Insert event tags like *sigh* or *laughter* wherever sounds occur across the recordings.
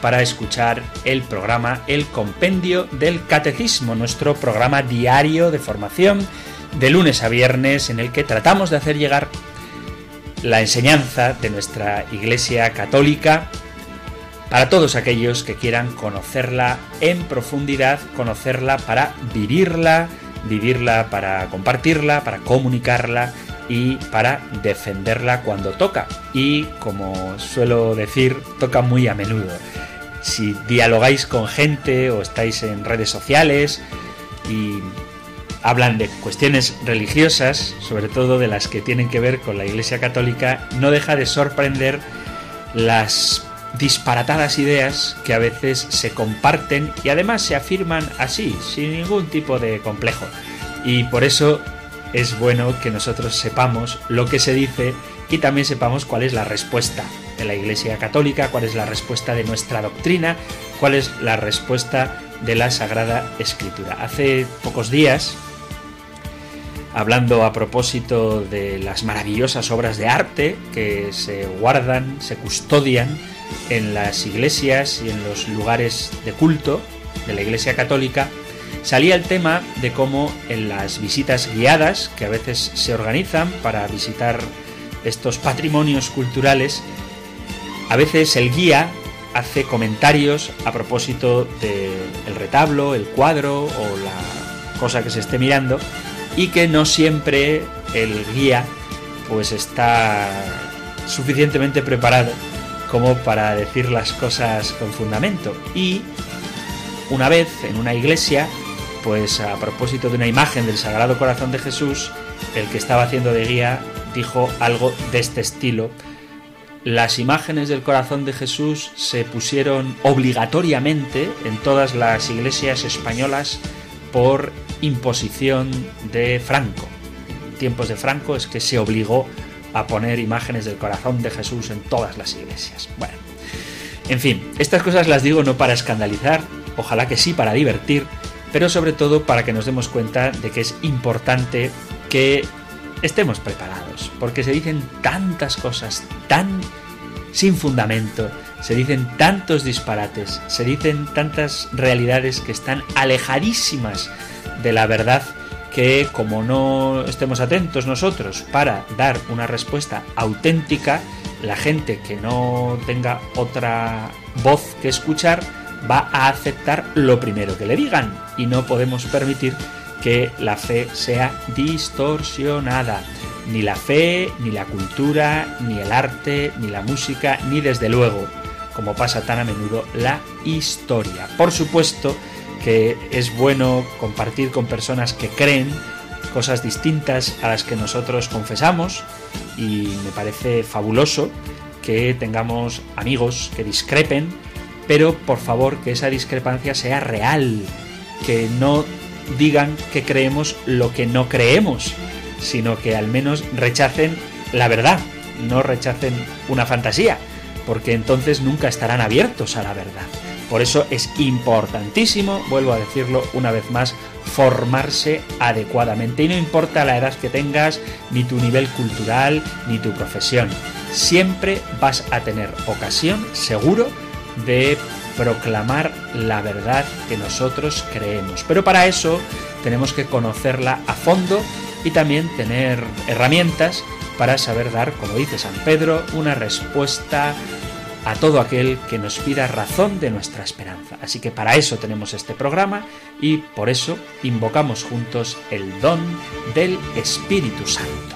para escuchar el programa El Compendio del Catecismo, nuestro programa diario de formación de lunes a viernes en el que tratamos de hacer llegar la enseñanza de nuestra Iglesia Católica para todos aquellos que quieran conocerla en profundidad, conocerla para vivirla, vivirla para compartirla, para comunicarla y para defenderla cuando toca. Y como suelo decir, toca muy a menudo. Si dialogáis con gente o estáis en redes sociales y hablan de cuestiones religiosas, sobre todo de las que tienen que ver con la Iglesia Católica, no deja de sorprender las disparatadas ideas que a veces se comparten y además se afirman así, sin ningún tipo de complejo. Y por eso es bueno que nosotros sepamos lo que se dice y también sepamos cuál es la respuesta de la Iglesia Católica, cuál es la respuesta de nuestra doctrina, cuál es la respuesta de la Sagrada Escritura. Hace pocos días, hablando a propósito de las maravillosas obras de arte que se guardan, se custodian en las iglesias y en los lugares de culto de la Iglesia Católica, salía el tema de cómo en las visitas guiadas, que a veces se organizan para visitar estos patrimonios culturales, a veces el guía hace comentarios a propósito del retablo, el cuadro o la cosa que se esté mirando y que no siempre el guía pues está suficientemente preparado como para decir las cosas con fundamento. Y una vez en una iglesia pues a propósito de una imagen del Sagrado Corazón de Jesús, el que estaba haciendo de guía dijo algo de este estilo. Las imágenes del corazón de Jesús se pusieron obligatoriamente en todas las iglesias españolas por imposición de Franco. En tiempos de Franco es que se obligó a poner imágenes del corazón de Jesús en todas las iglesias. Bueno, en fin, estas cosas las digo no para escandalizar, ojalá que sí para divertir, pero sobre todo para que nos demos cuenta de que es importante que estemos preparados, porque se dicen tantas cosas tan sin fundamento, se dicen tantos disparates, se dicen tantas realidades que están alejadísimas de la verdad que como no estemos atentos nosotros para dar una respuesta auténtica, la gente que no tenga otra voz que escuchar va a aceptar lo primero que le digan y no podemos permitir que la fe sea distorsionada. Ni la fe, ni la cultura, ni el arte, ni la música, ni desde luego, como pasa tan a menudo, la historia. Por supuesto que es bueno compartir con personas que creen cosas distintas a las que nosotros confesamos y me parece fabuloso que tengamos amigos que discrepen pero por favor que esa discrepancia sea real, que no digan que creemos lo que no creemos, sino que al menos rechacen la verdad, no rechacen una fantasía, porque entonces nunca estarán abiertos a la verdad. Por eso es importantísimo, vuelvo a decirlo una vez más, formarse adecuadamente. Y no importa la edad que tengas, ni tu nivel cultural, ni tu profesión. Siempre vas a tener ocasión, seguro, de proclamar la verdad que nosotros creemos. Pero para eso tenemos que conocerla a fondo y también tener herramientas para saber dar, como dice San Pedro, una respuesta a todo aquel que nos pida razón de nuestra esperanza. Así que para eso tenemos este programa y por eso invocamos juntos el don del Espíritu Santo.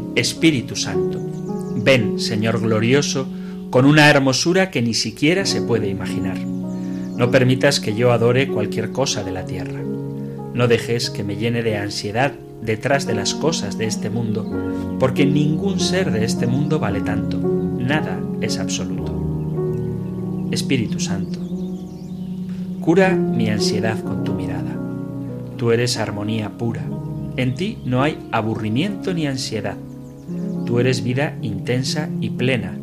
Espíritu Santo. Ven, Señor glorioso, con una hermosura que ni siquiera se puede imaginar. No permitas que yo adore cualquier cosa de la tierra. No dejes que me llene de ansiedad detrás de las cosas de este mundo, porque ningún ser de este mundo vale tanto. Nada es absoluto. Espíritu Santo, cura mi ansiedad con tu mirada. Tú eres armonía pura. En ti no hay aburrimiento ni ansiedad. Tú eres vida intensa y plena,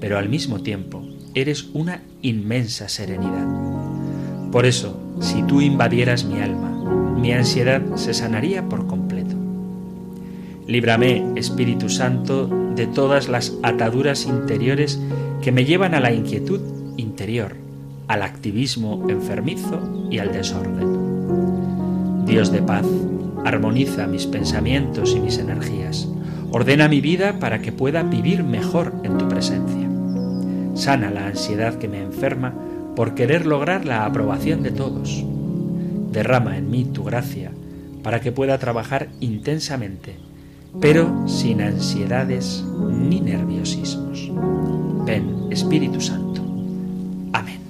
pero al mismo tiempo eres una inmensa serenidad. Por eso, si tú invadieras mi alma, mi ansiedad se sanaría por completo. Líbrame, Espíritu Santo, de todas las ataduras interiores que me llevan a la inquietud interior, al activismo enfermizo y al desorden. Dios de paz, armoniza mis pensamientos y mis energías. Ordena mi vida para que pueda vivir mejor en tu presencia. Sana la ansiedad que me enferma por querer lograr la aprobación de todos. Derrama en mí tu gracia para que pueda trabajar intensamente, pero sin ansiedades ni nerviosismos. Ven, Espíritu Santo. Amén.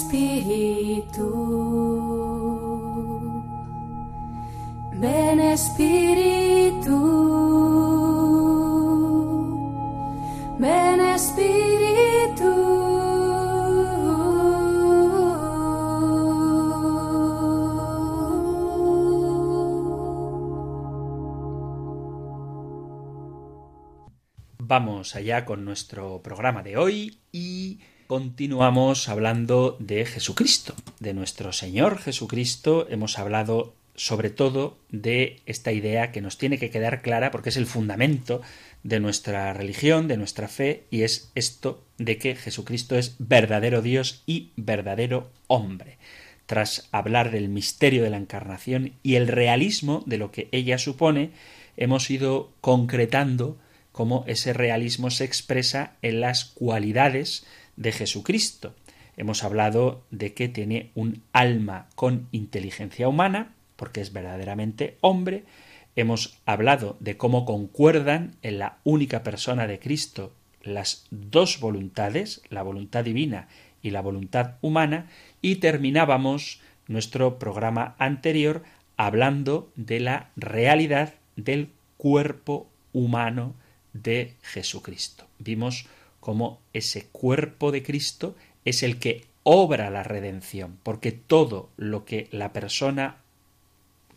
Espíritu, ven Espíritu, ven Espíritu. Vamos allá con nuestro programa de hoy y continuamos hablando de Jesucristo, de nuestro Señor Jesucristo. Hemos hablado sobre todo de esta idea que nos tiene que quedar clara porque es el fundamento de nuestra religión, de nuestra fe, y es esto de que Jesucristo es verdadero Dios y verdadero hombre. Tras hablar del misterio de la encarnación y el realismo de lo que ella supone, hemos ido concretando cómo ese realismo se expresa en las cualidades de Jesucristo. Hemos hablado de que tiene un alma con inteligencia humana, porque es verdaderamente hombre. Hemos hablado de cómo concuerdan en la única persona de Cristo las dos voluntades, la voluntad divina y la voluntad humana, y terminábamos nuestro programa anterior hablando de la realidad del cuerpo humano de Jesucristo. Vimos cómo ese cuerpo de Cristo es el que obra la redención, porque todo lo que la persona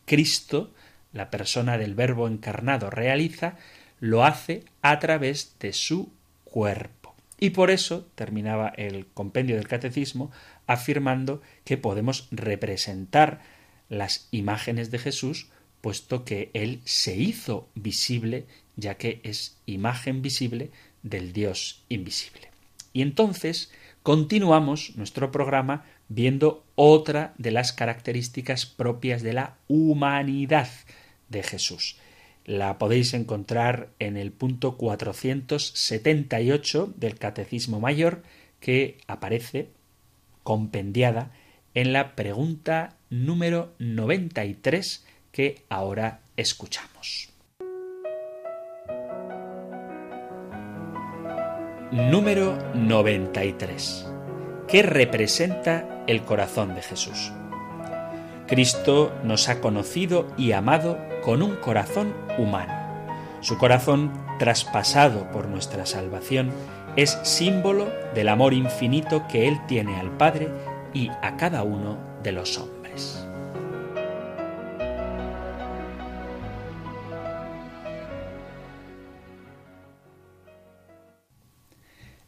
Cristo, la persona del Verbo encarnado, realiza, lo hace a través de su cuerpo. Y por eso terminaba el compendio del catecismo afirmando que podemos representar las imágenes de Jesús, puesto que Él se hizo visible, ya que es imagen visible del Dios invisible. Y entonces continuamos nuestro programa viendo otra de las características propias de la humanidad de Jesús. La podéis encontrar en el punto 478 del Catecismo Mayor que aparece compendiada en la pregunta número 93 que ahora escuchamos. Número 93. ¿Qué representa el corazón de Jesús? Cristo nos ha conocido y amado con un corazón humano. Su corazón, traspasado por nuestra salvación, es símbolo del amor infinito que Él tiene al Padre y a cada uno de los hombres.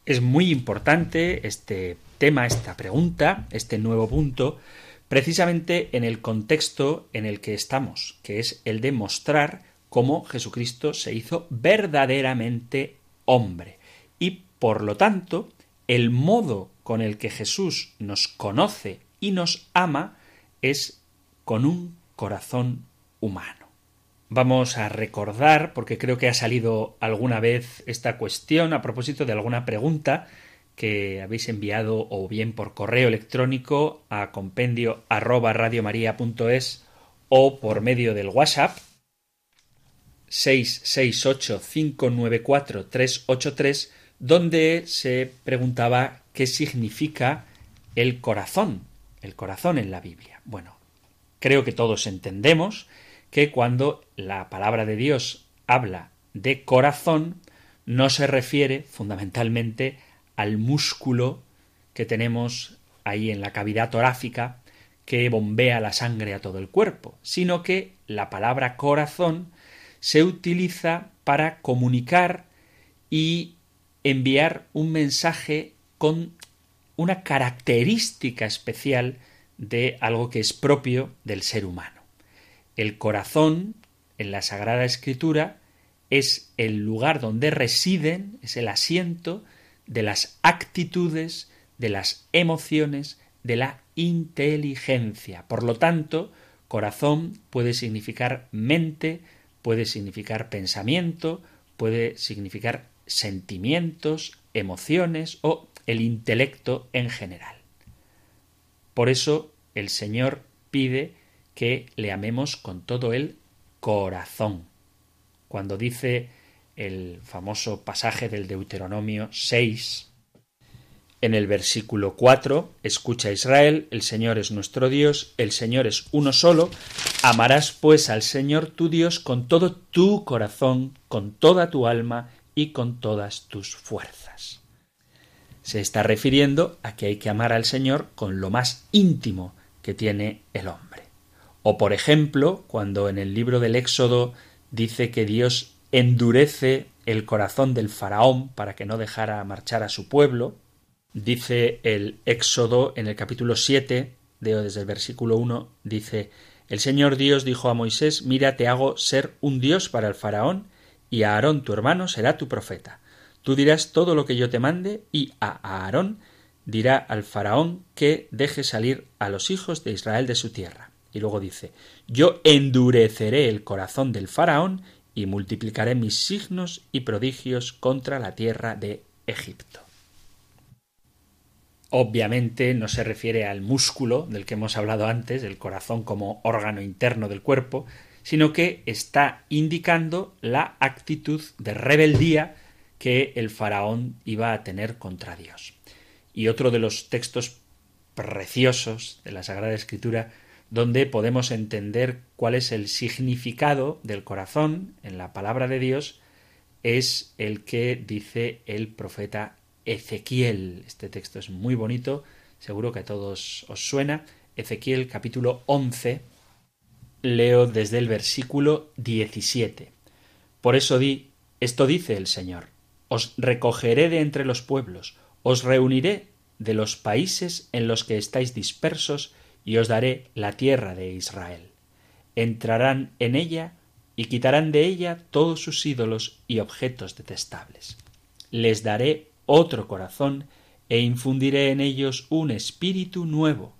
Es muy importante este tema, esta pregunta, este nuevo punto, precisamente en el contexto en el que estamos, que es el de mostrar cómo Jesucristo se hizo verdaderamente hombre. Y por lo tanto, el modo con el que Jesús nos conoce y nos ama es con un corazón humano. Vamos a recordar, porque creo que ha salido alguna vez esta cuestión a propósito de alguna pregunta que habéis enviado o bien por correo electrónico a compendio arroba radiomaria.es o por medio del WhatsApp 668-594-383, donde se preguntaba qué significa el corazón, el corazón en la Biblia. Bueno, creo que todos entendemos que cuando la palabra de Dios habla de corazón, no se refiere fundamentalmente al músculo que tenemos ahí en la cavidad torácica que bombea la sangre a todo el cuerpo, sino que la palabra corazón se utiliza para comunicar y enviar un mensaje con una característica especial de algo que es propio del ser humano. El corazón, en la Sagrada Escritura, es el lugar donde residen, es el asiento de las actitudes, de las emociones, de la inteligencia. Por lo tanto, corazón puede significar mente, puede significar pensamiento, puede significar sentimientos, emociones o el intelecto en general. Por eso el Señor pide que le amemos con todo el corazón. Cuando dice el famoso pasaje del Deuteronomio 6, en el versículo 4, escucha Israel, el Señor es nuestro Dios, el Señor es uno solo, amarás pues al Señor tu Dios con todo tu corazón, con toda tu alma y con todas tus fuerzas. Se está refiriendo a que hay que amar al Señor con lo más íntimo que tiene el hombre. O por ejemplo, cuando en el libro del Éxodo dice que Dios endurece el corazón del faraón para que no dejara marchar a su pueblo. Dice el Éxodo en el capítulo 7, leo desde el versículo 1, dice El Señor Dios dijo a Moisés Mira, te hago ser un Dios para el faraón, y a Aarón tu hermano será tu profeta. Tú dirás todo lo que yo te mande, y a Aarón dirá al faraón que deje salir a los hijos de Israel de su tierra. Y luego dice Yo endureceré el corazón del faraón y multiplicaré mis signos y prodigios contra la tierra de Egipto. Obviamente no se refiere al músculo del que hemos hablado antes, el corazón como órgano interno del cuerpo, sino que está indicando la actitud de rebeldía que el faraón iba a tener contra Dios. Y otro de los textos preciosos de la Sagrada Escritura donde podemos entender cuál es el significado del corazón en la palabra de Dios, es el que dice el profeta Ezequiel. Este texto es muy bonito, seguro que a todos os suena. Ezequiel capítulo 11, leo desde el versículo 17. Por eso di, esto dice el Señor, os recogeré de entre los pueblos, os reuniré de los países en los que estáis dispersos, y os daré la tierra de Israel. Entrarán en ella y quitarán de ella todos sus ídolos y objetos detestables. Les daré otro corazón e infundiré en ellos un espíritu nuevo.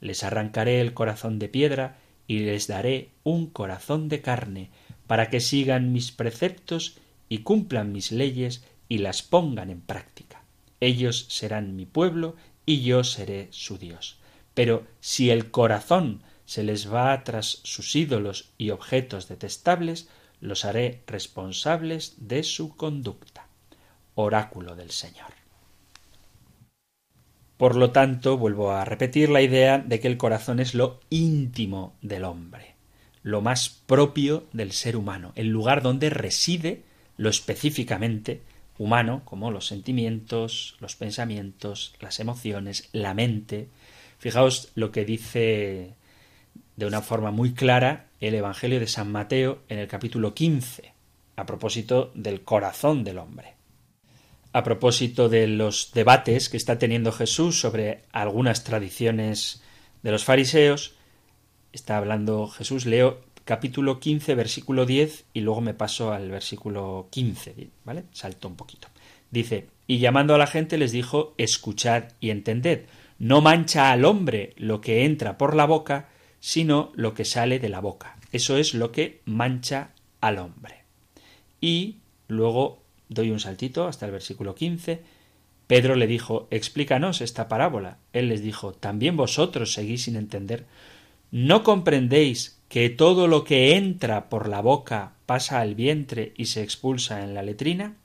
Les arrancaré el corazón de piedra y les daré un corazón de carne, para que sigan mis preceptos y cumplan mis leyes y las pongan en práctica. Ellos serán mi pueblo y yo seré su Dios. Pero si el corazón se les va tras sus ídolos y objetos detestables, los haré responsables de su conducta. Oráculo del Señor. Por lo tanto, vuelvo a repetir la idea de que el corazón es lo íntimo del hombre, lo más propio del ser humano, el lugar donde reside lo específicamente humano, como los sentimientos, los pensamientos, las emociones, la mente, Fijaos lo que dice de una forma muy clara el Evangelio de San Mateo en el capítulo 15, a propósito del corazón del hombre. A propósito de los debates que está teniendo Jesús sobre algunas tradiciones de los fariseos, está hablando Jesús, leo capítulo 15, versículo 10 y luego me paso al versículo 15, ¿vale? Salto un poquito. Dice, y llamando a la gente les dijo, escuchad y entended, no mancha al hombre lo que entra por la boca, sino lo que sale de la boca. Eso es lo que mancha al hombre. Y luego doy un saltito hasta el versículo 15. Pedro le dijo, explícanos esta parábola. Él les dijo, ¿también vosotros seguís sin entender? ¿No comprendéis que todo lo que entra por la boca pasa al vientre y se expulsa en la letrina?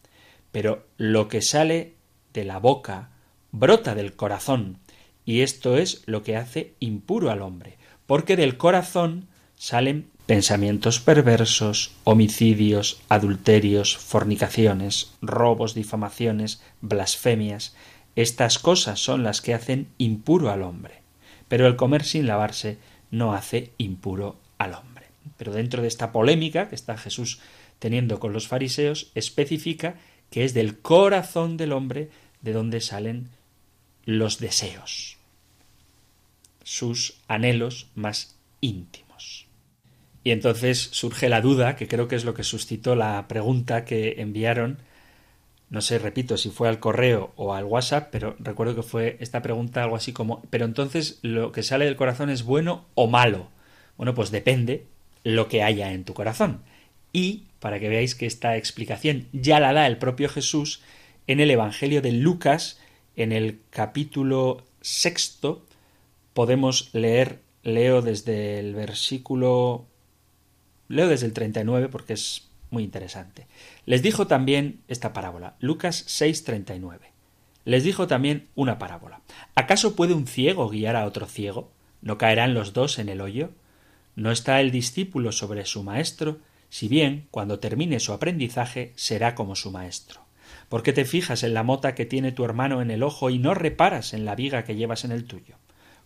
Pero lo que sale de la boca brota del corazón, y esto es lo que hace impuro al hombre, porque del corazón salen pensamientos perversos, homicidios, adulterios, fornicaciones, robos, difamaciones, blasfemias. Estas cosas son las que hacen impuro al hombre. Pero el comer sin lavarse no hace impuro al hombre. Pero dentro de esta polémica que está Jesús teniendo con los fariseos, especifica que es del corazón del hombre de donde salen los deseos, sus anhelos más íntimos. Y entonces surge la duda, que creo que es lo que suscitó la pregunta que enviaron, no sé, repito, si fue al correo o al WhatsApp, pero recuerdo que fue esta pregunta algo así como, pero entonces lo que sale del corazón es bueno o malo. Bueno, pues depende lo que haya en tu corazón. Y para que veáis que esta explicación ya la da el propio Jesús en el Evangelio de Lucas, en el capítulo sexto, podemos leer, leo desde el versículo, leo desde el 39 porque es muy interesante. Les dijo también esta parábola, Lucas 6:39. Les dijo también una parábola. ¿Acaso puede un ciego guiar a otro ciego? ¿No caerán los dos en el hoyo? ¿No está el discípulo sobre su maestro? si bien cuando termine su aprendizaje será como su maestro. ¿Por qué te fijas en la mota que tiene tu hermano en el ojo y no reparas en la viga que llevas en el tuyo?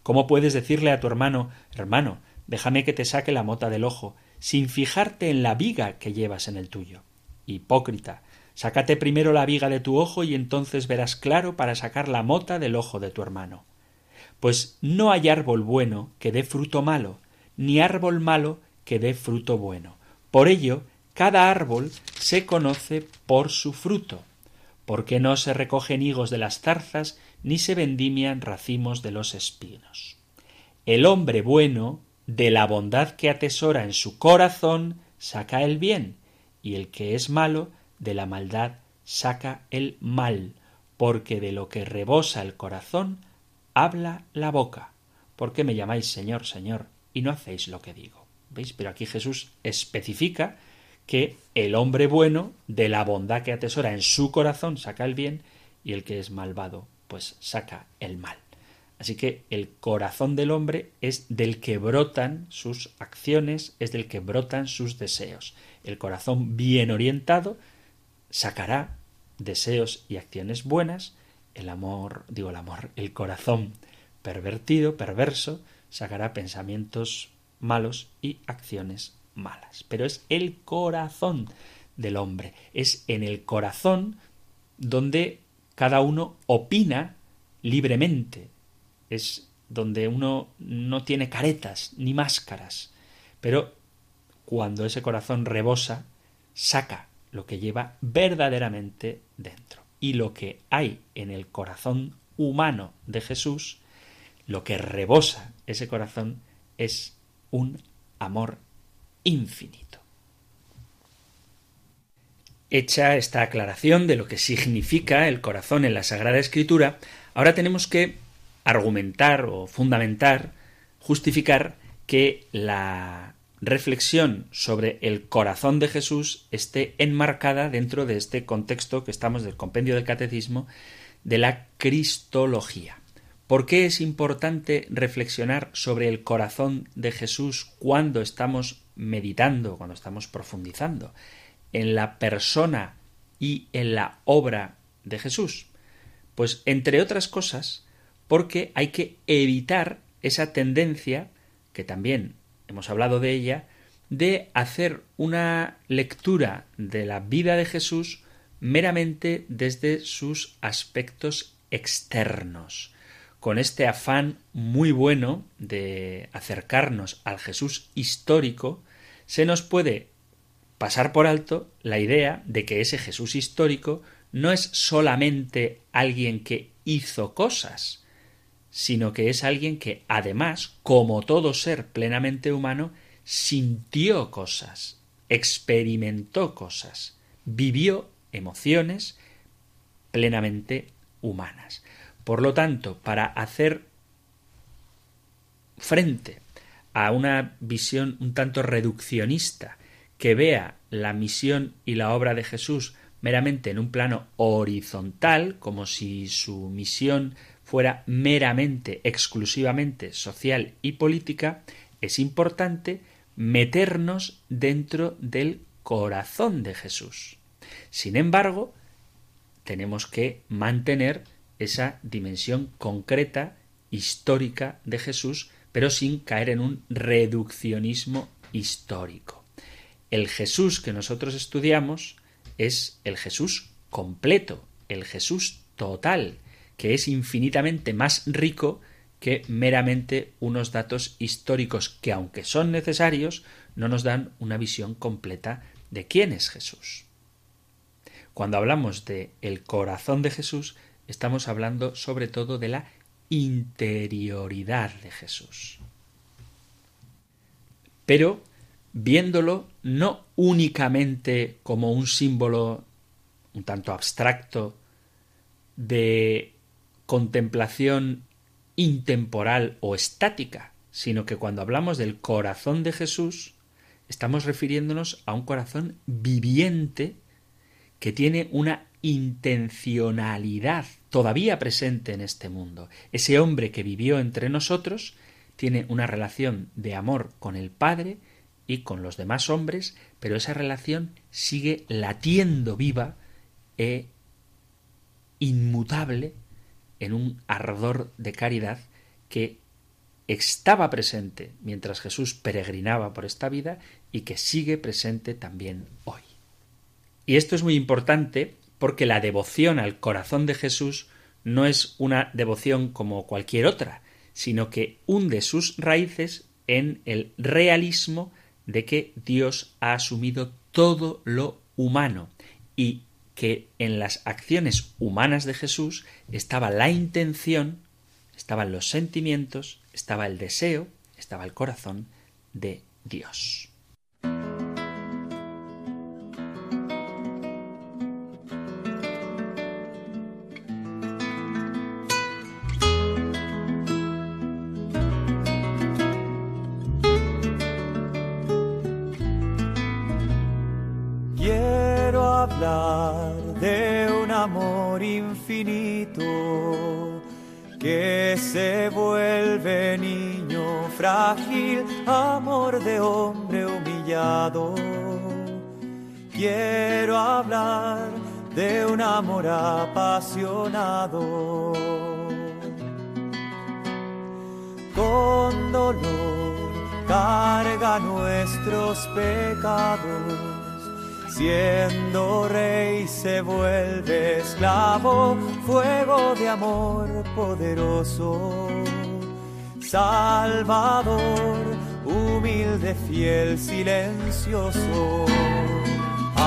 ¿Cómo puedes decirle a tu hermano hermano, déjame que te saque la mota del ojo, sin fijarte en la viga que llevas en el tuyo? Hipócrita, sácate primero la viga de tu ojo y entonces verás claro para sacar la mota del ojo de tu hermano. Pues no hay árbol bueno que dé fruto malo, ni árbol malo que dé fruto bueno. Por ello, cada árbol se conoce por su fruto, porque no se recogen higos de las zarzas, ni se vendimian racimos de los espinos. El hombre bueno, de la bondad que atesora en su corazón, saca el bien, y el que es malo, de la maldad saca el mal, porque de lo que rebosa el corazón, habla la boca. ¿Por qué me llamáis Señor, Señor, y no hacéis lo que digo? ¿Veis? Pero aquí Jesús especifica que el hombre bueno, de la bondad que atesora en su corazón, saca el bien, y el que es malvado, pues saca el mal. Así que el corazón del hombre es del que brotan sus acciones, es del que brotan sus deseos. El corazón bien orientado sacará deseos y acciones buenas, el amor, digo el amor, el corazón pervertido, perverso, sacará pensamientos malos y acciones malas. Pero es el corazón del hombre, es en el corazón donde cada uno opina libremente, es donde uno no tiene caretas ni máscaras, pero cuando ese corazón rebosa, saca lo que lleva verdaderamente dentro. Y lo que hay en el corazón humano de Jesús, lo que rebosa ese corazón es un amor infinito. Hecha esta aclaración de lo que significa el corazón en la Sagrada Escritura, ahora tenemos que argumentar o fundamentar, justificar que la reflexión sobre el corazón de Jesús esté enmarcada dentro de este contexto que estamos del compendio del catecismo de la cristología. ¿Por qué es importante reflexionar sobre el corazón de Jesús cuando estamos meditando, cuando estamos profundizando en la persona y en la obra de Jesús? Pues entre otras cosas, porque hay que evitar esa tendencia, que también hemos hablado de ella, de hacer una lectura de la vida de Jesús meramente desde sus aspectos externos con este afán muy bueno de acercarnos al Jesús histórico, se nos puede pasar por alto la idea de que ese Jesús histórico no es solamente alguien que hizo cosas, sino que es alguien que además, como todo ser plenamente humano, sintió cosas, experimentó cosas, vivió emociones plenamente humanas. Por lo tanto, para hacer frente a una visión un tanto reduccionista que vea la misión y la obra de Jesús meramente en un plano horizontal, como si su misión fuera meramente, exclusivamente social y política, es importante meternos dentro del corazón de Jesús. Sin embargo, tenemos que mantener esa dimensión concreta, histórica de Jesús, pero sin caer en un reduccionismo histórico. El Jesús que nosotros estudiamos es el Jesús completo, el Jesús total, que es infinitamente más rico que meramente unos datos históricos que, aunque son necesarios, no nos dan una visión completa de quién es Jesús. Cuando hablamos de el corazón de Jesús, estamos hablando sobre todo de la interioridad de Jesús. Pero viéndolo no únicamente como un símbolo un tanto abstracto de contemplación intemporal o estática, sino que cuando hablamos del corazón de Jesús, estamos refiriéndonos a un corazón viviente que tiene una intencionalidad todavía presente en este mundo. Ese hombre que vivió entre nosotros tiene una relación de amor con el Padre y con los demás hombres, pero esa relación sigue latiendo viva e inmutable en un ardor de caridad que estaba presente mientras Jesús peregrinaba por esta vida y que sigue presente también hoy. Y esto es muy importante porque la devoción al corazón de Jesús no es una devoción como cualquier otra, sino que hunde sus raíces en el realismo de que Dios ha asumido todo lo humano y que en las acciones humanas de Jesús estaba la intención, estaban los sentimientos, estaba el deseo, estaba el corazón de Dios. Quiero hablar de un amor apasionado. Con dolor carga nuestros pecados Siendo rey se vuelve esclavo, fuego de amor poderoso. Salvador, humilde, fiel, silencioso.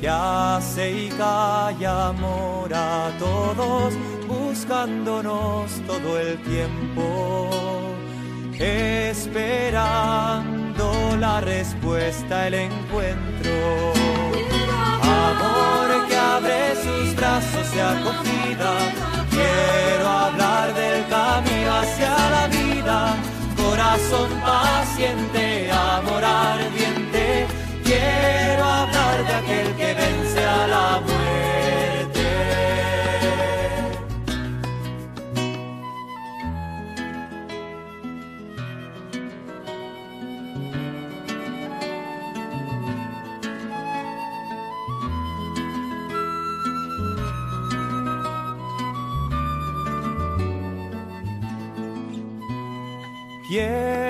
que hace y calla amor a todos, buscándonos todo el tiempo, esperando la respuesta, el encuentro amor que abre sus brazos de acogida. Quiero hablar del camino hacia la vida, corazón paciente, amor ardiente. Quiero hablar de aquel que vence a la muerte. Quiero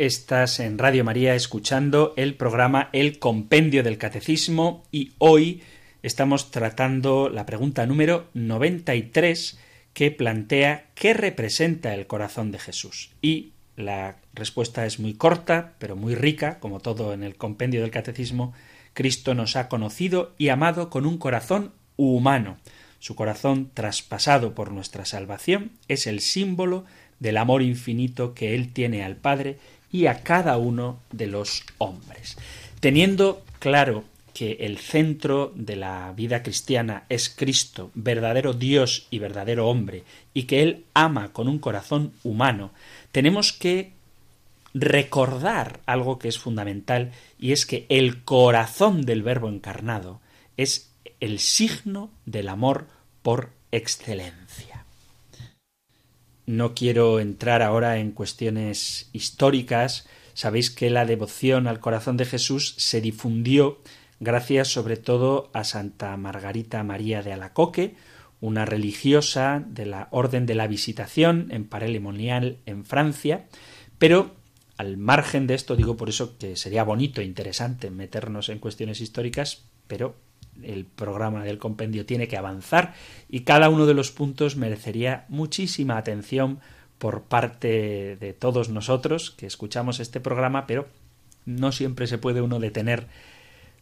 Estás en Radio María escuchando el programa El Compendio del Catecismo y hoy estamos tratando la pregunta número 93 que plantea ¿qué representa el corazón de Jesús? Y la respuesta es muy corta, pero muy rica, como todo en el Compendio del Catecismo. Cristo nos ha conocido y amado con un corazón humano. Su corazón traspasado por nuestra salvación es el símbolo del amor infinito que Él tiene al Padre y a cada uno de los hombres. Teniendo claro que el centro de la vida cristiana es Cristo, verdadero Dios y verdadero hombre, y que Él ama con un corazón humano, tenemos que recordar algo que es fundamental, y es que el corazón del Verbo encarnado es el signo del amor por excelencia. No quiero entrar ahora en cuestiones históricas. Sabéis que la devoción al corazón de Jesús se difundió gracias sobre todo a Santa Margarita María de Alacoque, una religiosa de la Orden de la Visitación en Paray-le-Monial en Francia, pero al margen de esto digo por eso que sería bonito e interesante meternos en cuestiones históricas, pero el programa del compendio tiene que avanzar y cada uno de los puntos merecería muchísima atención por parte de todos nosotros que escuchamos este programa, pero no siempre se puede uno detener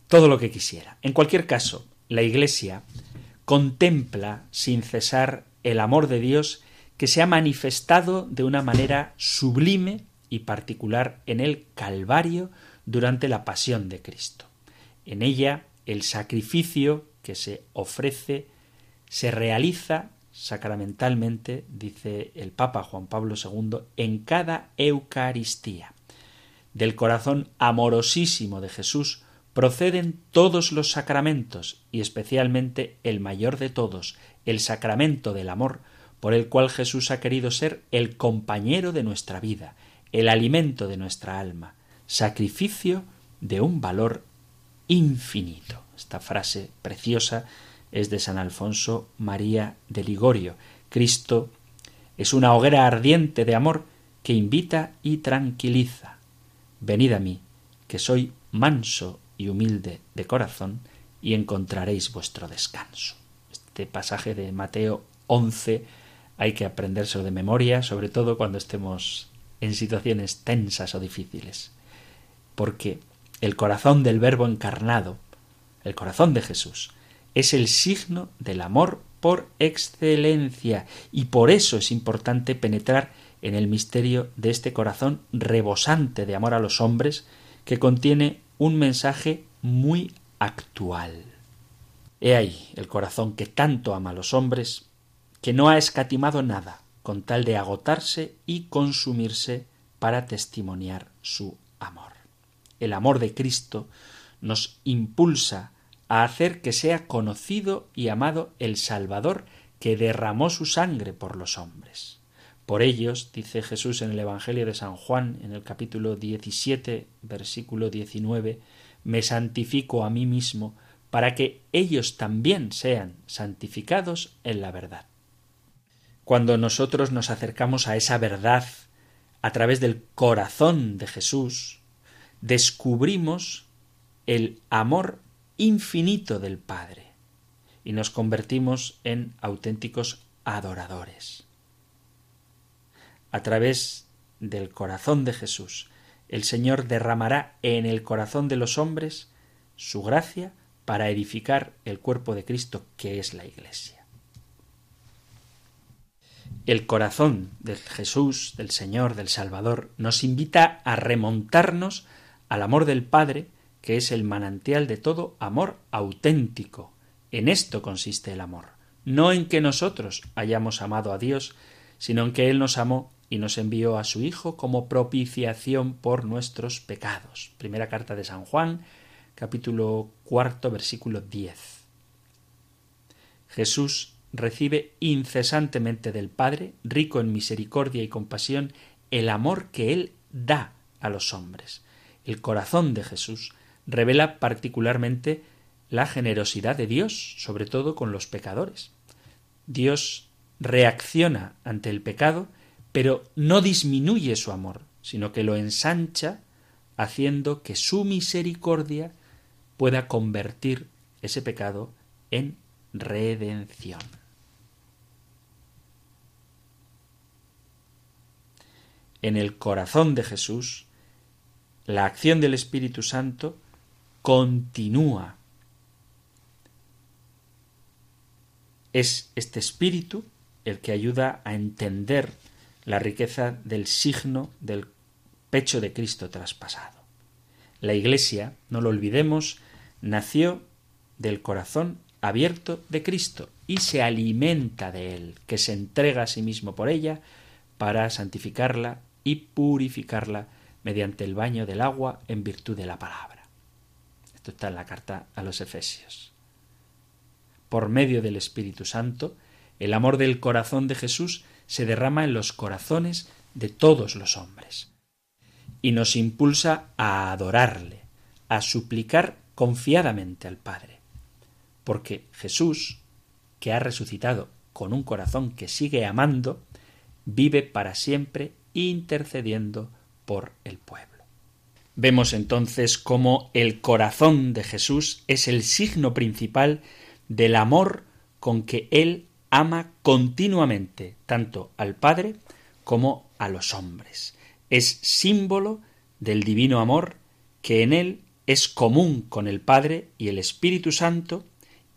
todo lo que quisiera. En cualquier caso, la Iglesia contempla sin cesar el amor de Dios que se ha manifestado de una manera sublime y particular en el Calvario durante la pasión de Cristo. En ella el sacrificio que se ofrece se realiza sacramentalmente, dice el Papa Juan Pablo II, en cada Eucaristía. Del corazón amorosísimo de Jesús proceden todos los sacramentos y especialmente el mayor de todos, el sacramento del amor, por el cual Jesús ha querido ser el compañero de nuestra vida, el alimento de nuestra alma, sacrificio de un valor infinito. Esta frase preciosa es de San Alfonso María de Ligorio. Cristo es una hoguera ardiente de amor que invita y tranquiliza. Venid a mí, que soy manso y humilde de corazón, y encontraréis vuestro descanso. Este pasaje de Mateo 11 hay que aprendérselo de memoria, sobre todo cuando estemos en situaciones tensas o difíciles. Porque el corazón del Verbo encarnado, el corazón de Jesús, es el signo del amor por excelencia y por eso es importante penetrar en el misterio de este corazón rebosante de amor a los hombres que contiene un mensaje muy actual. He ahí el corazón que tanto ama a los hombres, que no ha escatimado nada con tal de agotarse y consumirse para testimoniar su amor el amor de Cristo, nos impulsa a hacer que sea conocido y amado el Salvador que derramó su sangre por los hombres. Por ellos, dice Jesús en el Evangelio de San Juan, en el capítulo 17, versículo 19, me santifico a mí mismo para que ellos también sean santificados en la verdad. Cuando nosotros nos acercamos a esa verdad a través del corazón de Jesús, descubrimos el amor infinito del Padre. y nos convertimos en auténticos adoradores. A través del corazón de Jesús, el Señor derramará en el corazón de los hombres su gracia para edificar el cuerpo de Cristo, que es la Iglesia. El corazón de Jesús, del Señor, del Salvador, nos invita a remontarnos al amor del Padre, que es el manantial de todo amor auténtico. En esto consiste el amor, no en que nosotros hayamos amado a Dios, sino en que Él nos amó y nos envió a su Hijo como propiciación por nuestros pecados. Primera carta de San Juan, capítulo cuarto, versículo diez. Jesús recibe incesantemente del Padre, rico en misericordia y compasión, el amor que Él da a los hombres. El corazón de Jesús revela particularmente la generosidad de Dios, sobre todo con los pecadores. Dios reacciona ante el pecado pero no disminuye su amor, sino que lo ensancha, haciendo que su misericordia pueda convertir ese pecado en redención. En el corazón de Jesús, la acción del Espíritu Santo continúa. Es este Espíritu el que ayuda a entender la riqueza del signo del pecho de Cristo traspasado. La Iglesia, no lo olvidemos, nació del corazón abierto de Cristo y se alimenta de él, que se entrega a sí mismo por ella para santificarla y purificarla mediante el baño del agua en virtud de la palabra. Esto está en la carta a los Efesios. Por medio del Espíritu Santo, el amor del corazón de Jesús se derrama en los corazones de todos los hombres y nos impulsa a adorarle, a suplicar confiadamente al Padre. Porque Jesús, que ha resucitado con un corazón que sigue amando, vive para siempre intercediendo por el pueblo. Vemos entonces cómo el corazón de Jesús es el signo principal del amor con que Él ama continuamente tanto al Padre como a los hombres. Es símbolo del divino amor que en él es común con el Padre y el Espíritu Santo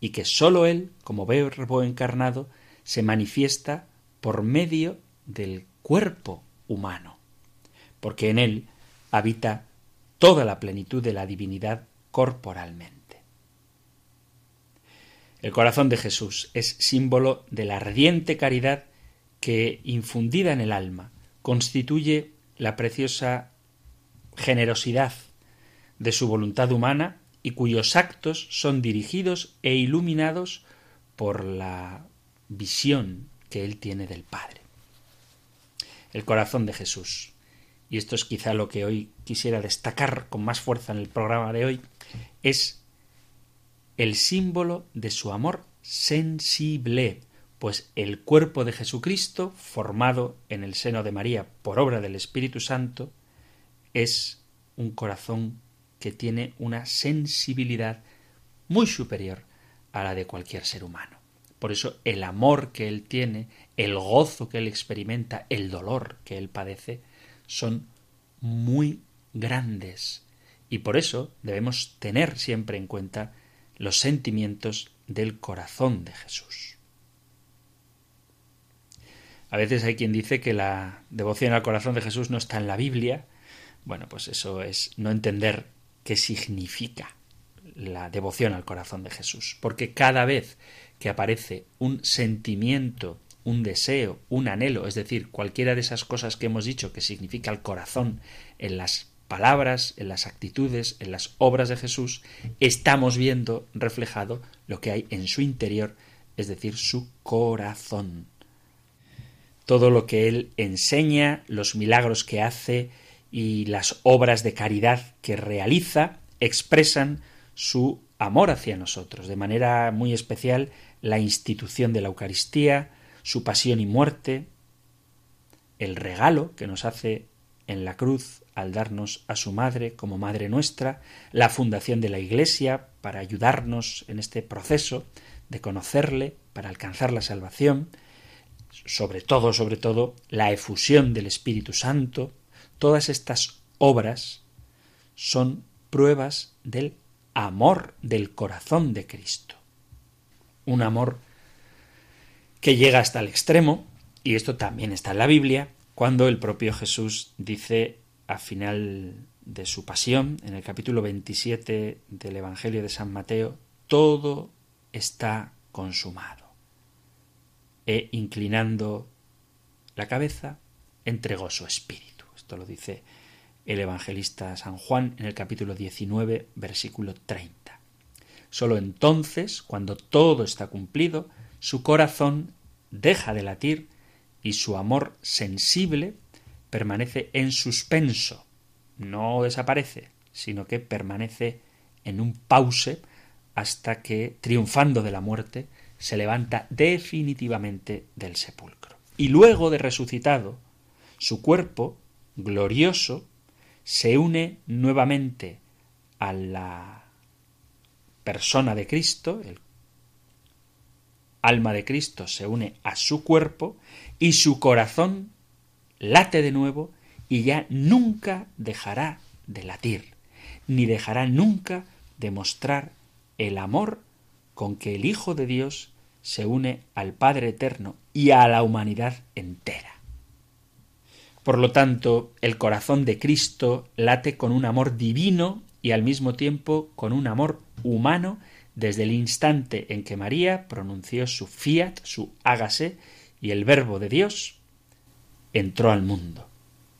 y que sólo él, como verbo encarnado, se manifiesta por medio del cuerpo humano, porque en él habita toda la plenitud de la divinidad corporalmente. El corazón de Jesús es símbolo de la ardiente caridad que, infundida en el alma, constituye la preciosa generosidad de su voluntad humana y cuyos actos son dirigidos e iluminados por la visión que él tiene del Padre. El corazón de Jesús. Y esto es quizá lo que hoy quisiera destacar con más fuerza en el programa de hoy, es el símbolo de su amor sensible, pues el cuerpo de Jesucristo, formado en el seno de María por obra del Espíritu Santo, es un corazón que tiene una sensibilidad muy superior a la de cualquier ser humano. Por eso el amor que él tiene, el gozo que él experimenta, el dolor que él padece, son muy grandes. Y por eso debemos tener siempre en cuenta los sentimientos del corazón de Jesús. A veces hay quien dice que la devoción al corazón de Jesús no está en la Biblia. Bueno, pues eso es no entender qué significa la devoción al corazón de Jesús. Porque cada vez que aparece un sentimiento, un deseo, un anhelo, es decir, cualquiera de esas cosas que hemos dicho que significa el corazón en las palabras, en las actitudes, en las obras de Jesús, estamos viendo reflejado lo que hay en su interior, es decir, su corazón. Todo lo que Él enseña, los milagros que hace y las obras de caridad que realiza, expresan su amor hacia nosotros, de manera muy especial la institución de la Eucaristía, su pasión y muerte, el regalo que nos hace en la cruz al darnos a su madre como madre nuestra, la fundación de la Iglesia para ayudarnos en este proceso de conocerle, para alcanzar la salvación, sobre todo, sobre todo, la efusión del Espíritu Santo, todas estas obras son pruebas del amor del corazón de Cristo. Un amor que llega hasta el extremo, y esto también está en la Biblia, cuando el propio Jesús dice a final de su pasión, en el capítulo 27 del Evangelio de San Mateo, todo está consumado. E inclinando la cabeza, entregó su espíritu. Esto lo dice el evangelista San Juan en el capítulo 19, versículo 30. Solo entonces, cuando todo está cumplido, su corazón deja de latir y su amor sensible permanece en suspenso. No desaparece, sino que permanece en un pause hasta que, triunfando de la muerte, se levanta definitivamente del sepulcro. Y luego de resucitado, su cuerpo, glorioso, se une nuevamente a la persona de Cristo, el alma de Cristo se une a su cuerpo y su corazón late de nuevo y ya nunca dejará de latir, ni dejará nunca de mostrar el amor con que el Hijo de Dios se une al Padre Eterno y a la humanidad entera. Por lo tanto, el corazón de Cristo late con un amor divino y al mismo tiempo con un amor humano desde el instante en que María pronunció su fiat, su hágase, y el verbo de Dios entró al mundo.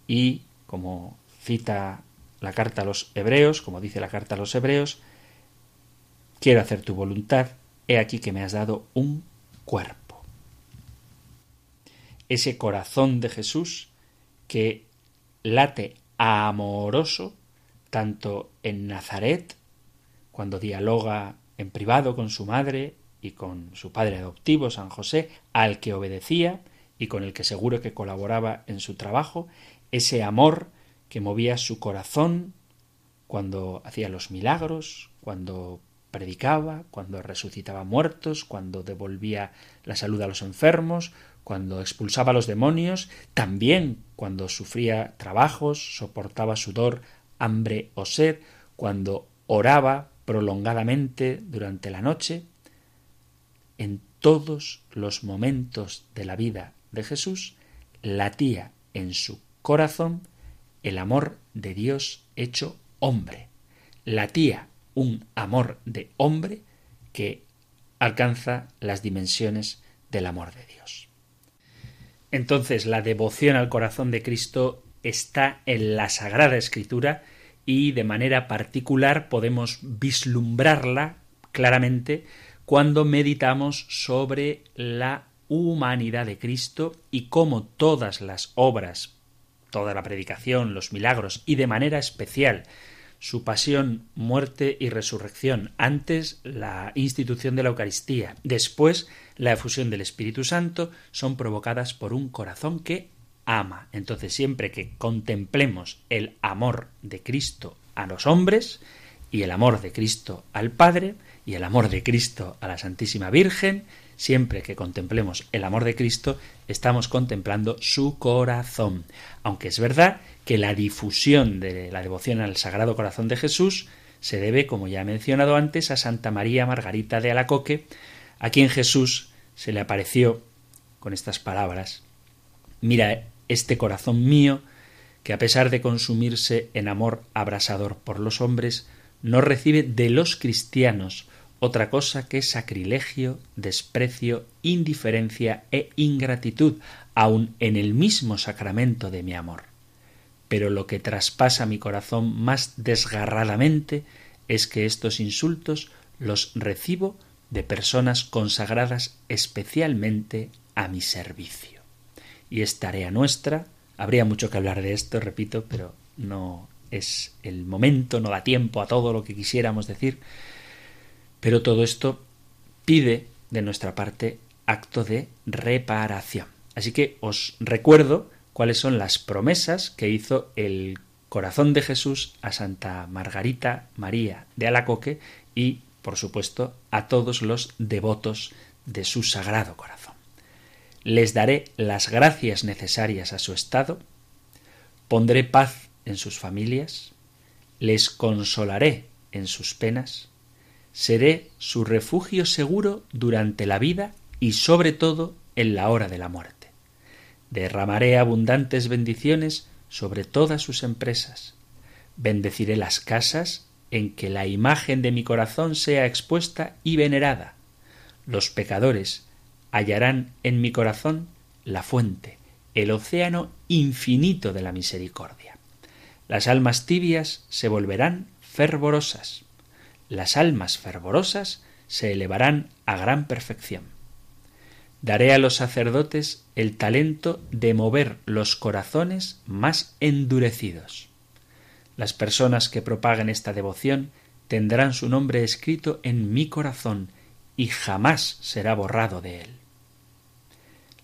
Y, como cita la carta a los hebreos, como dice la carta a los hebreos, quiero hacer tu voluntad, he aquí que me has dado un cuerpo. Ese corazón de Jesús que late amoroso tanto en Nazaret, cuando dialoga en privado con su madre y con su padre adoptivo, San José, al que obedecía y con el que seguro que colaboraba en su trabajo, ese amor que movía su corazón cuando hacía los milagros, cuando predicaba, cuando resucitaba muertos, cuando devolvía la salud a los enfermos, cuando expulsaba a los demonios, también cuando sufría trabajos, soportaba sudor, hambre o sed, cuando oraba prolongadamente durante la noche, en todos los momentos de la vida de Jesús latía en su corazón el amor de Dios hecho hombre. Latía un amor de hombre que alcanza las dimensiones del amor de Dios. Entonces la devoción al corazón de Cristo está en la Sagrada Escritura y de manera particular podemos vislumbrarla claramente cuando meditamos sobre la humanidad de Cristo y cómo todas las obras, toda la predicación, los milagros y de manera especial su pasión, muerte y resurrección, antes la institución de la Eucaristía, después la efusión del Espíritu Santo, son provocadas por un corazón que ama. Entonces, siempre que contemplemos el amor de Cristo a los hombres, y el amor de Cristo al Padre, y el amor de Cristo a la Santísima Virgen, siempre que contemplemos el amor de Cristo, estamos contemplando su corazón. Aunque es verdad que la difusión de la devoción al Sagrado Corazón de Jesús se debe, como ya he mencionado antes, a Santa María Margarita de Alacoque, a quien Jesús se le apareció con estas palabras Mira este corazón mío, que a pesar de consumirse en amor abrasador por los hombres, no recibe de los cristianos otra cosa que sacrilegio, desprecio, indiferencia e ingratitud, aun en el mismo sacramento de mi amor pero lo que traspasa mi corazón más desgarradamente es que estos insultos los recibo de personas consagradas especialmente a mi servicio. Y es tarea nuestra, habría mucho que hablar de esto, repito, pero no es el momento, no da tiempo a todo lo que quisiéramos decir, pero todo esto pide de nuestra parte acto de reparación. Así que os recuerdo cuáles son las promesas que hizo el corazón de Jesús a Santa Margarita María de Alacoque y por supuesto, a todos los devotos de su sagrado corazón. Les daré las gracias necesarias a su estado, pondré paz en sus familias, les consolaré en sus penas, seré su refugio seguro durante la vida y sobre todo en la hora de la muerte. Derramaré abundantes bendiciones sobre todas sus empresas. Bendeciré las casas en que la imagen de mi corazón sea expuesta y venerada. Los pecadores hallarán en mi corazón la fuente, el océano infinito de la misericordia. Las almas tibias se volverán fervorosas. Las almas fervorosas se elevarán a gran perfección. Daré a los sacerdotes el talento de mover los corazones más endurecidos. Las personas que propaguen esta devoción tendrán su nombre escrito en mi corazón y jamás será borrado de él.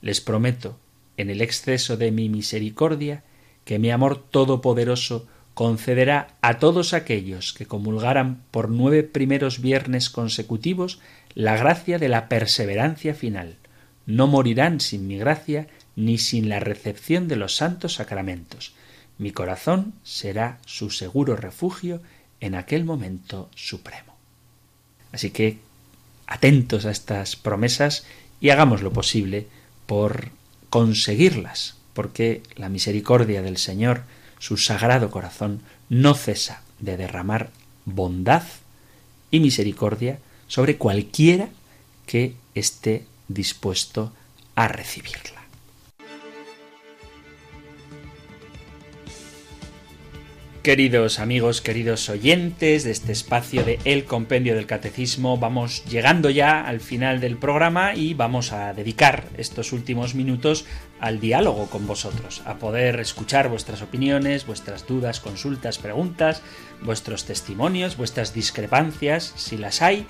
Les prometo, en el exceso de mi misericordia, que mi amor todopoderoso concederá a todos aquellos que comulgaran por nueve primeros viernes consecutivos la gracia de la perseverancia final. No morirán sin mi gracia ni sin la recepción de los santos sacramentos. Mi corazón será su seguro refugio en aquel momento supremo. Así que atentos a estas promesas y hagamos lo posible por conseguirlas, porque la misericordia del Señor, su sagrado corazón, no cesa de derramar bondad y misericordia sobre cualquiera que esté dispuesto a recibirla. Queridos amigos, queridos oyentes de este espacio de El Compendio del Catecismo, vamos llegando ya al final del programa y vamos a dedicar estos últimos minutos al diálogo con vosotros, a poder escuchar vuestras opiniones, vuestras dudas, consultas, preguntas, vuestros testimonios, vuestras discrepancias, si las hay,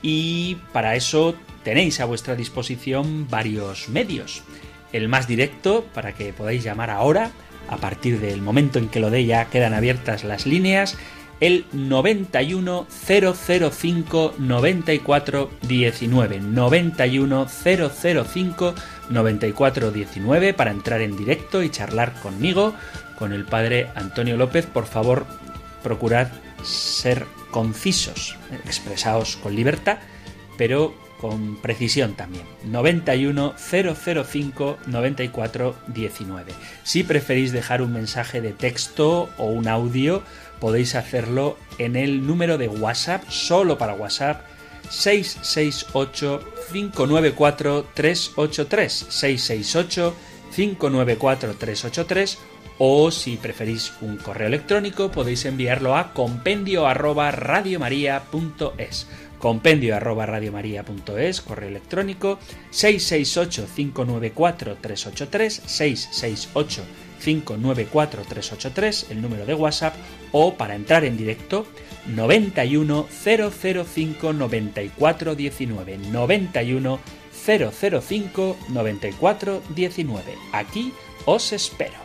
y para eso tenéis a vuestra disposición varios medios. El más directo, para que podáis llamar ahora, a partir del momento en que lo dé ya quedan abiertas las líneas, el 91 005 94 19 91 005 94 19 para entrar en directo y charlar conmigo con el padre Antonio López. Por favor procurad ser concisos expresaos con libertad pero con precisión también. 91 005 94 19. Si preferís dejar un mensaje de texto o un audio, podéis hacerlo en el número de WhatsApp, solo para WhatsApp, 668 594 383 668 594 383 o si preferís un correo electrónico podéis enviarlo a compendio arroba radiomaria.es compendio arroba radiomaria.es, correo electrónico 668-594-383, 668-594-383, el número de WhatsApp, o para entrar en directo 91 005 94 19 91 005 94 19. Aquí os espero.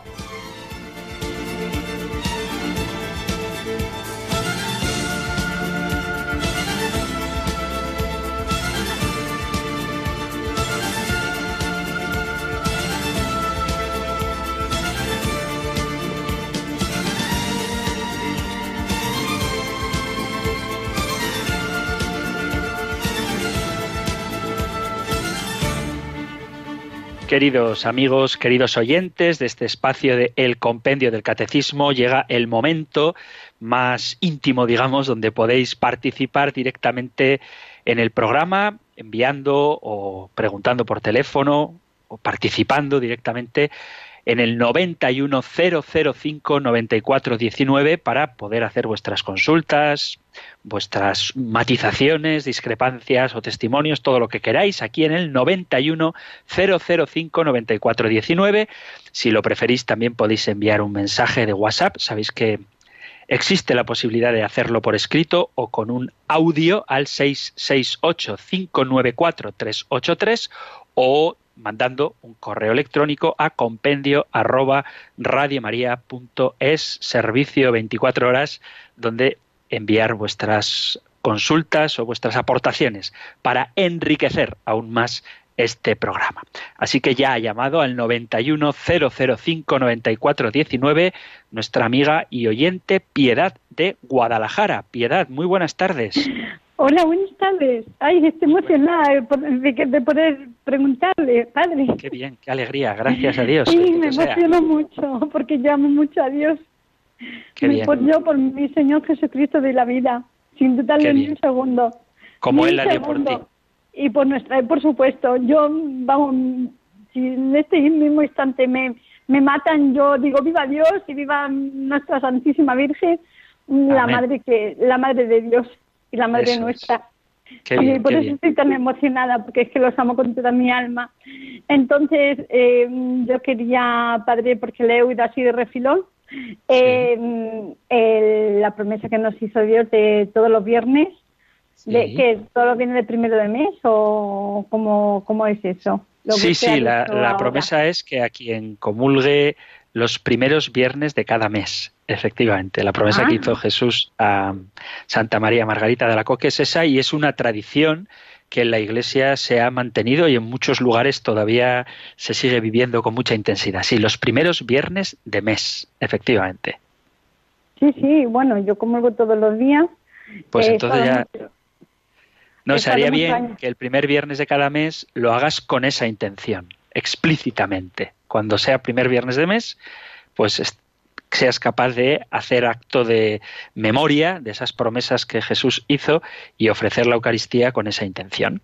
Queridos amigos, queridos oyentes de este espacio de El Compendio del Catecismo, llega el momento más íntimo, digamos, donde podéis participar directamente en el programa, enviando o preguntando por teléfono o participando directamente en el 910059419 para poder hacer vuestras consultas, vuestras matizaciones, discrepancias o testimonios, todo lo que queráis, aquí en el 910059419. Si lo preferís, también podéis enviar un mensaje de WhatsApp. Sabéis que existe la posibilidad de hacerlo por escrito o con un audio al 668 594 383 o mandando un correo electrónico a compendio arroba radiomaria.es, servicio 24 horas, donde enviar vuestras consultas o vuestras aportaciones para enriquecer aún más este programa. Así que ya ha llamado al 910059419 nuestra amiga y oyente Piedad de Guadalajara. Piedad, muy buenas tardes. *laughs* Hola, buenas tardes. Ay, estoy emocionada de, poder preguntarle, padre. Qué bien, qué alegría, gracias a Dios. *laughs* Sí, me emociono mucho porque llamo mucho a Dios. Qué me bien. yo por mi Señor Jesucristo de la vida, sin dudarle ni un segundo. Como Él la dio por ti. Y por nuestra, por supuesto, yo, vamos, si en este mismo instante me, me matan, yo digo viva Dios y viva nuestra Santísima Virgen, la madre que, la madre de Dios y la madre nuestra. y por eso estoy tan emocionada, porque es que los amo con toda mi alma. Entonces, eh, yo quería, padre, porque le he oído así de refilón, eh, la promesa que nos hizo Dios de todos los viernes, de que todo viene del primero de mes o cómo, cómo es eso. sí, sí, la, promesa es que a quien comulgue los primeros viernes de cada mes, efectivamente. La promesa que ah. hizo Jesús a Santa María Margarita de la Coque es esa y es una tradición que en la Iglesia se ha mantenido y en muchos lugares todavía se sigue viviendo con mucha intensidad. Sí, los primeros viernes de mes, efectivamente. Sí, sí, bueno, yo comulgo todos los días. Pues eh, entonces ya... No, se haría bien que el primer viernes de cada mes lo hagas con esa intención, explícitamente. Cuando sea primer viernes de mes, pues seas capaz de hacer acto de memoria de esas promesas que Jesús hizo y ofrecer la Eucaristía con esa intención.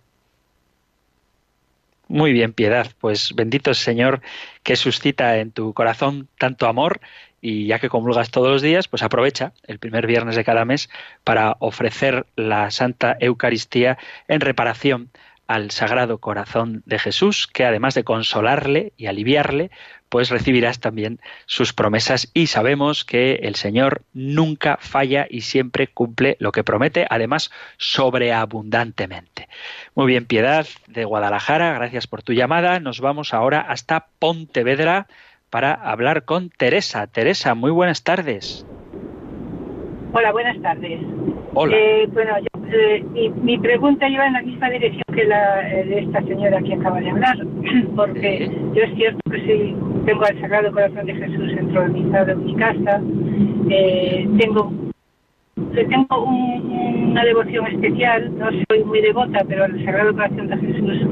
Muy bien, piedad. Pues bendito Señor que suscita en tu corazón tanto amor y ya que comulgas todos los días, pues aprovecha el primer viernes de cada mes para ofrecer la Santa Eucaristía en reparación al Sagrado Corazón de Jesús, que además de consolarle y aliviarle, pues recibirás también sus promesas y sabemos que el Señor nunca falla y siempre cumple lo que promete, además sobreabundantemente. Muy bien, Piedad de Guadalajara, gracias por tu llamada. Nos vamos ahora hasta Pontevedra para hablar con Teresa. Teresa, muy buenas tardes. Hola, buenas tardes. Hola. Eh, bueno, eh, mi, pregunta iba en la misma dirección que la eh, de esta señora que acaba de hablar, *clears throat* porque yo es cierto que sí tengo al Sagrado Corazón de Jesús entronizado en mi casa, tengo tengo una devoción especial, no soy muy devota, pero al Sagrado Corazón de Jesús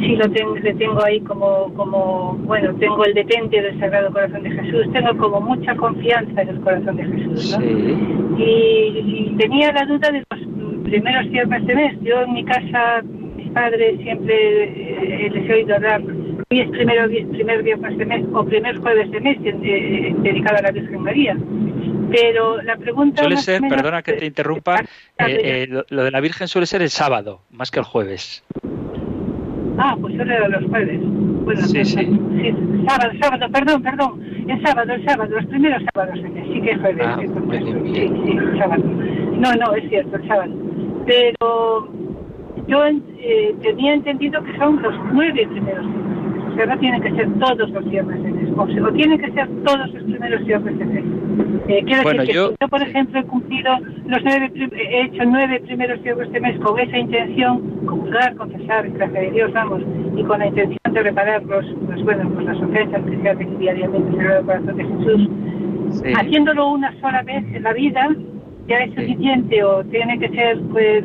sí lo tengo, le tengo ahí como, como, bueno, tengo el detente del Sagrado Corazón de Jesús, tengo como mucha confianza en el Corazón de Jesús, ¿no? Y, tenía la duda de los primeros viernes de mes. Yo en mi casa, mis padres siempre eh, les he oído hablar, hoy es primero, primer viernes de mes o primer jueves de mes eh, dedicado a la Virgen María. Pero la pregunta... Suele ser, perdona que te interrumpa, eh, lo de la Virgen suele ser el sábado, más que el jueves. Ah, pues yo era los jueves. Bueno, sí, sí. sí. Sábado, sábado, perdón, perdón. El sábado, el sábado, los primeros sábados. Sí que es jueves. Ah, sí, sí, sábado. No, no, es cierto, el sábado. Pero yo eh, tenía entendido que son los nueve primeros sea, no tienen que ser todos los viernes de mes, o, tienen que ser todos los primeros viernes de mes. Eh, quiero decir que yo... yo, por ejemplo, he cumplido los nueve, he hecho nueve primeros viernes de mes con esa intención, comulgar, confesar, gracias a Dios, vamos, y con la intención de reparar los, los bueno, pues las ofensas que se hacen diariamente en el corazón de Jesús. Haciéndolo una sola vez en la vida, ya es suficiente o tiene que ser pues,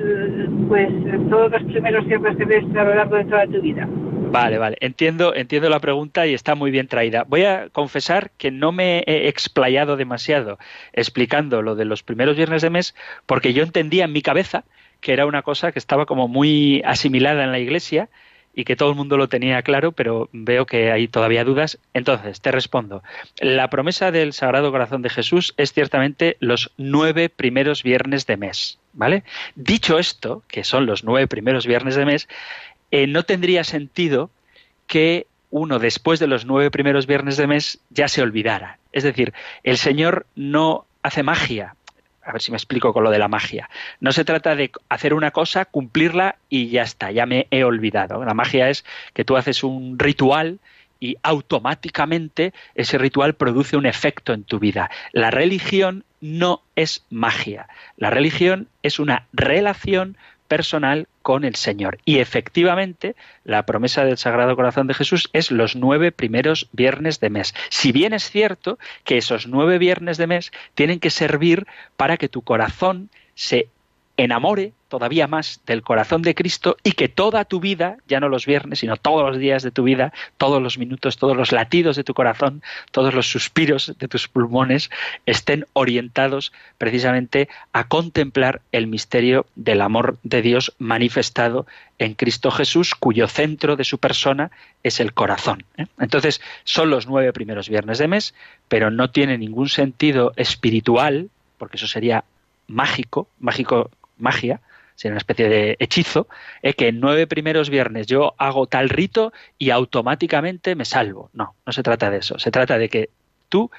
pues todos los primeros viernes de mes a lo largo de toda tu vida. Vale, vale. Entiendo, entiendo la pregunta y está muy bien traída. Voy a confesar que no me he explayado demasiado explicando lo de los primeros viernes de mes, porque yo entendía en mi cabeza que era una cosa que estaba como muy asimilada en la iglesia y que todo el mundo lo tenía claro, pero veo que hay todavía dudas. Entonces, te respondo. La promesa del Sagrado Corazón de Jesús es ciertamente los nueve primeros viernes de mes. ¿Vale? Dicho esto, que son los nueve primeros viernes de mes, eh, no tendría sentido que uno después de los nueve primeros viernes de mes ya se olvidara. Es decir, el Señor no hace magia. A ver si me explico con lo de la magia. No se trata de hacer una cosa, cumplirla y ya está, ya me he olvidado. La magia es que tú haces un ritual y automáticamente ese ritual produce un efecto en tu vida. La religión no es magia. La religión es una relación personal con el Señor. Y efectivamente, la promesa del Sagrado Corazón de Jesús es los nueve primeros viernes de mes. Si bien es cierto que esos nueve viernes de mes tienen que servir para que tu corazón se enamore todavía más del corazón de Cristo y que toda tu vida, ya no los viernes, sino todos los días de tu vida, todos los minutos, todos los latidos de tu corazón, todos los suspiros de tus pulmones estén orientados precisamente a contemplar el misterio del amor de Dios manifestado en Cristo Jesús, cuyo centro de su persona es el corazón. ¿eh? Entonces, son los nueve primeros viernes de mes, pero no tiene ningún sentido espiritual, porque eso sería mágico, mágico magia, sería una especie de hechizo, es que en nueve primeros viernes yo hago tal rito y automáticamente me salvo. No, no se trata de eso. Se trata de que tú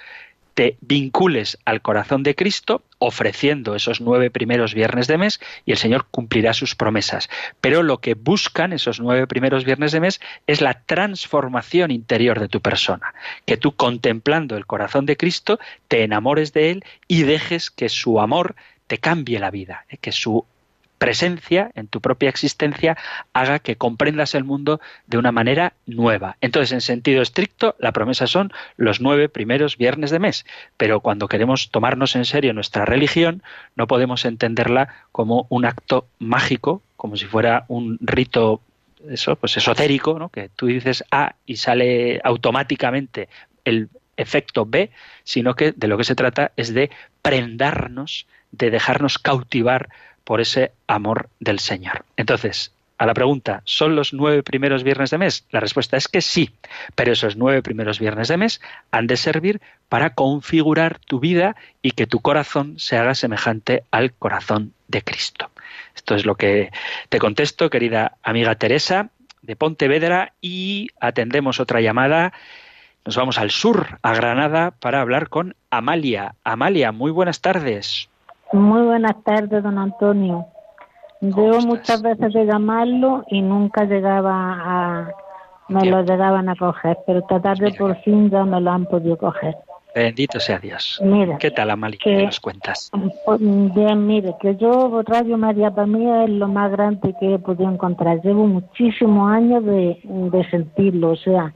te vincules al corazón de Cristo ofreciendo esos nueve primeros viernes de mes y el Señor cumplirá sus promesas. Pero lo que buscan esos nueve primeros viernes de mes es la transformación interior de tu persona, que tú contemplando el corazón de Cristo te enamores de Él y dejes que su amor te cambie la vida, ¿eh? que su presencia en tu propia existencia haga que comprendas el mundo de una manera nueva. Entonces, en sentido estricto, la promesa son los nueve primeros viernes de mes, pero cuando queremos tomarnos en serio nuestra religión, no podemos entenderla como un acto mágico, como si fuera un rito eso, pues esotérico, ¿no? que tú dices A y sale automáticamente el efecto B, sino que de lo que se trata es de prendarnos de dejarnos cautivar por ese amor del Señor. Entonces, a la pregunta, ¿son los nueve primeros viernes de mes? La respuesta es que sí, pero esos nueve primeros viernes de mes han de servir para configurar tu vida y que tu corazón se haga semejante al corazón de Cristo. Esto es lo que te contesto, querida amiga Teresa de Pontevedra, y atendemos otra llamada. Nos vamos al sur, a Granada, para hablar con Amalia. Amalia, muy buenas tardes. Muy buenas tardes, don Antonio. Llevo muchas veces de llamarlo y nunca llegaba a, me lo llegaban a coger, pero esta tarde por fin ya me lo han podido coger. Bendito sea Dios. Mira, ¿Qué tal, Amalia? ¿Qué nos cuentas? Pues, bien, mire, que yo, Radio María para mí es lo más grande que he podido encontrar. Llevo muchísimos años de, de sentirlo, o sea,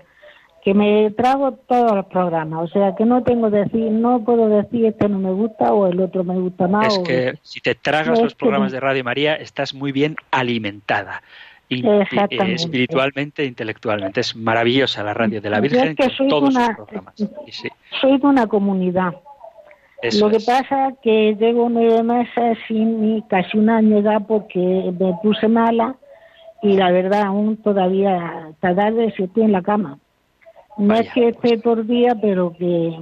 que me trago todos los programas, o sea que no tengo decir, no puedo decir este no me gusta o el otro me gusta más. Es que si te tragas los programas de Radio María estás muy bien alimentada. espiritualmente e intelectualmente. Es maravillosa la radio de la Virgen que soy todos una, programas. Soy de una comunidad. Lo que pasa es que llevo nueve meses sin casi un año ya porque me puse mala y la verdad aún todavía tarde si estoy en la cama. No es que esté por día, pero que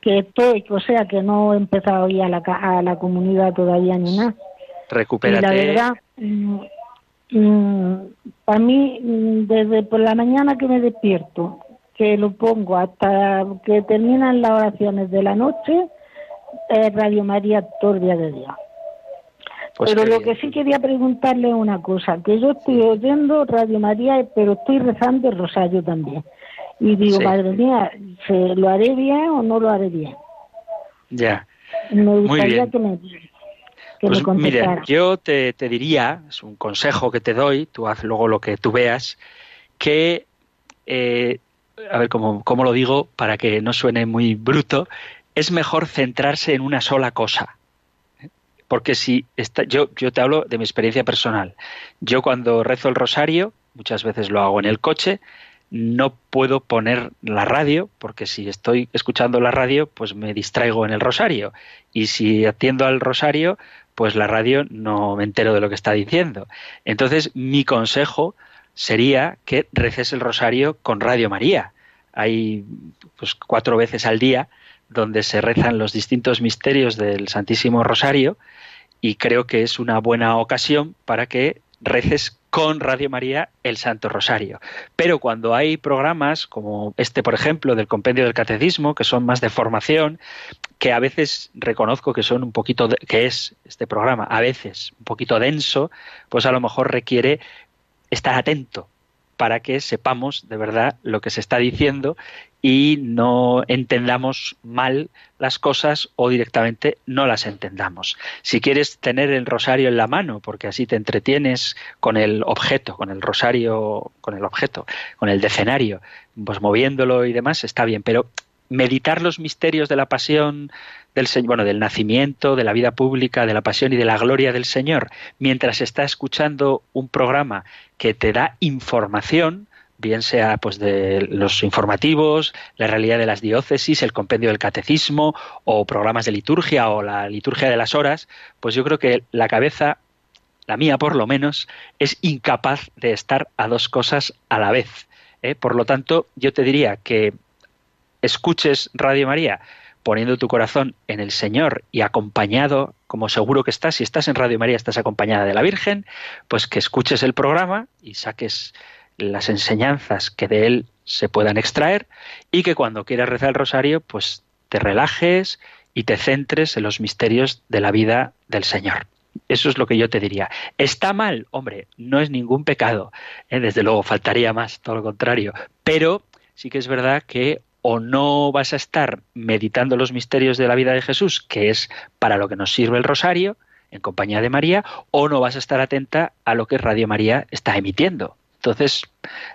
que estoy, o sea, que no he empezado a ir a la, a la comunidad todavía ni nada. Recupérate. la verdad, mm, mm, para mí, mm, desde por la mañana que me despierto, que lo pongo hasta que terminan las oraciones de la noche, es Radio María todo el día de día. Pues pero lo que sí quería preguntarle es una cosa, que yo estoy oyendo Radio María, pero estoy rezando el rosario también. Y digo, madre mía, ¿lo haré bien o no lo haré bien? Ya. Me gustaría que me, que pues mire, yo te, te, diría, es un consejo que te doy, tú haz luego lo que tú veas, que, eh, a ver cómo, cómo lo digo para que no suene muy bruto, es mejor centrarse en una sola cosa porque si está, yo, te hablo de mi experiencia personal. Yo cuando rezo el rosario, muchas veces lo hago en el coche, no puedo poner la radio, porque si estoy escuchando la radio, pues me distraigo en el rosario. Y si atiendo al rosario, pues la radio no me entero de lo que está diciendo. Entonces, mi consejo sería que reces el rosario con Radio María. Hay pues cuatro veces al día donde se rezan los distintos misterios del Santísimo Rosario y creo que es una buena ocasión para que reces con Radio María el Santo Rosario. Pero cuando hay programas como este, por ejemplo, del Compendio del Catecismo, que son más de formación, que a veces reconozco que son un poquito, que es este programa, a veces un poquito denso, pues a lo mejor requiere estar atento para que sepamos de verdad lo que se está diciendo y no entendamos mal las cosas o directamente no las entendamos. Si quieres tener el rosario en la mano, porque así te entretienes con el objeto, con el rosario, con el objeto, con el decenario, pues moviéndolo y demás, está bien, pero meditar los misterios de la pasión del bueno, del nacimiento, de la vida pública, de la pasión y de la gloria del Señor, mientras está escuchando un programa que te da información, bien sea pues de los informativos, la realidad de las diócesis, el compendio del catecismo o programas de liturgia o la liturgia de las horas, pues yo creo que la cabeza, la mía por lo menos, es incapaz de estar a dos cosas a la vez. ¿eh? Por lo tanto, yo te diría que escuches Radio María poniendo tu corazón en el Señor y acompañado, como seguro que estás, si estás en Radio María estás acompañada de la Virgen, pues que escuches el programa y saques las enseñanzas que de él se puedan extraer y que cuando quieras rezar el rosario, pues te relajes y te centres en los misterios de la vida del Señor. Eso es lo que yo te diría. ¿Está mal? Hombre, no es ningún pecado. ¿eh? Desde luego, faltaría más, todo lo contrario. Pero sí que es verdad que o no vas a estar meditando los misterios de la vida de Jesús, que es para lo que nos sirve el rosario, en compañía de María, o no vas a estar atenta a lo que Radio María está emitiendo. Entonces,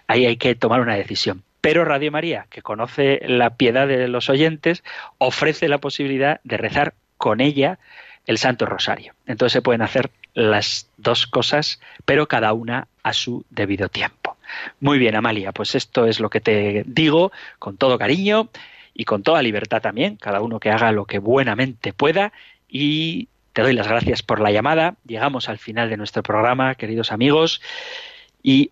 ahí hay que tomar una decisión. Pero Radio María, que conoce la piedad de los oyentes, ofrece la posibilidad de rezar con ella el Santo Rosario. Entonces se pueden hacer las dos cosas, pero cada una a su debido tiempo. Muy bien, Amalia, pues esto es lo que te digo con todo cariño y con toda libertad también, cada uno que haga lo que buenamente pueda y te doy las gracias por la llamada. Llegamos al final de nuestro programa, queridos amigos, y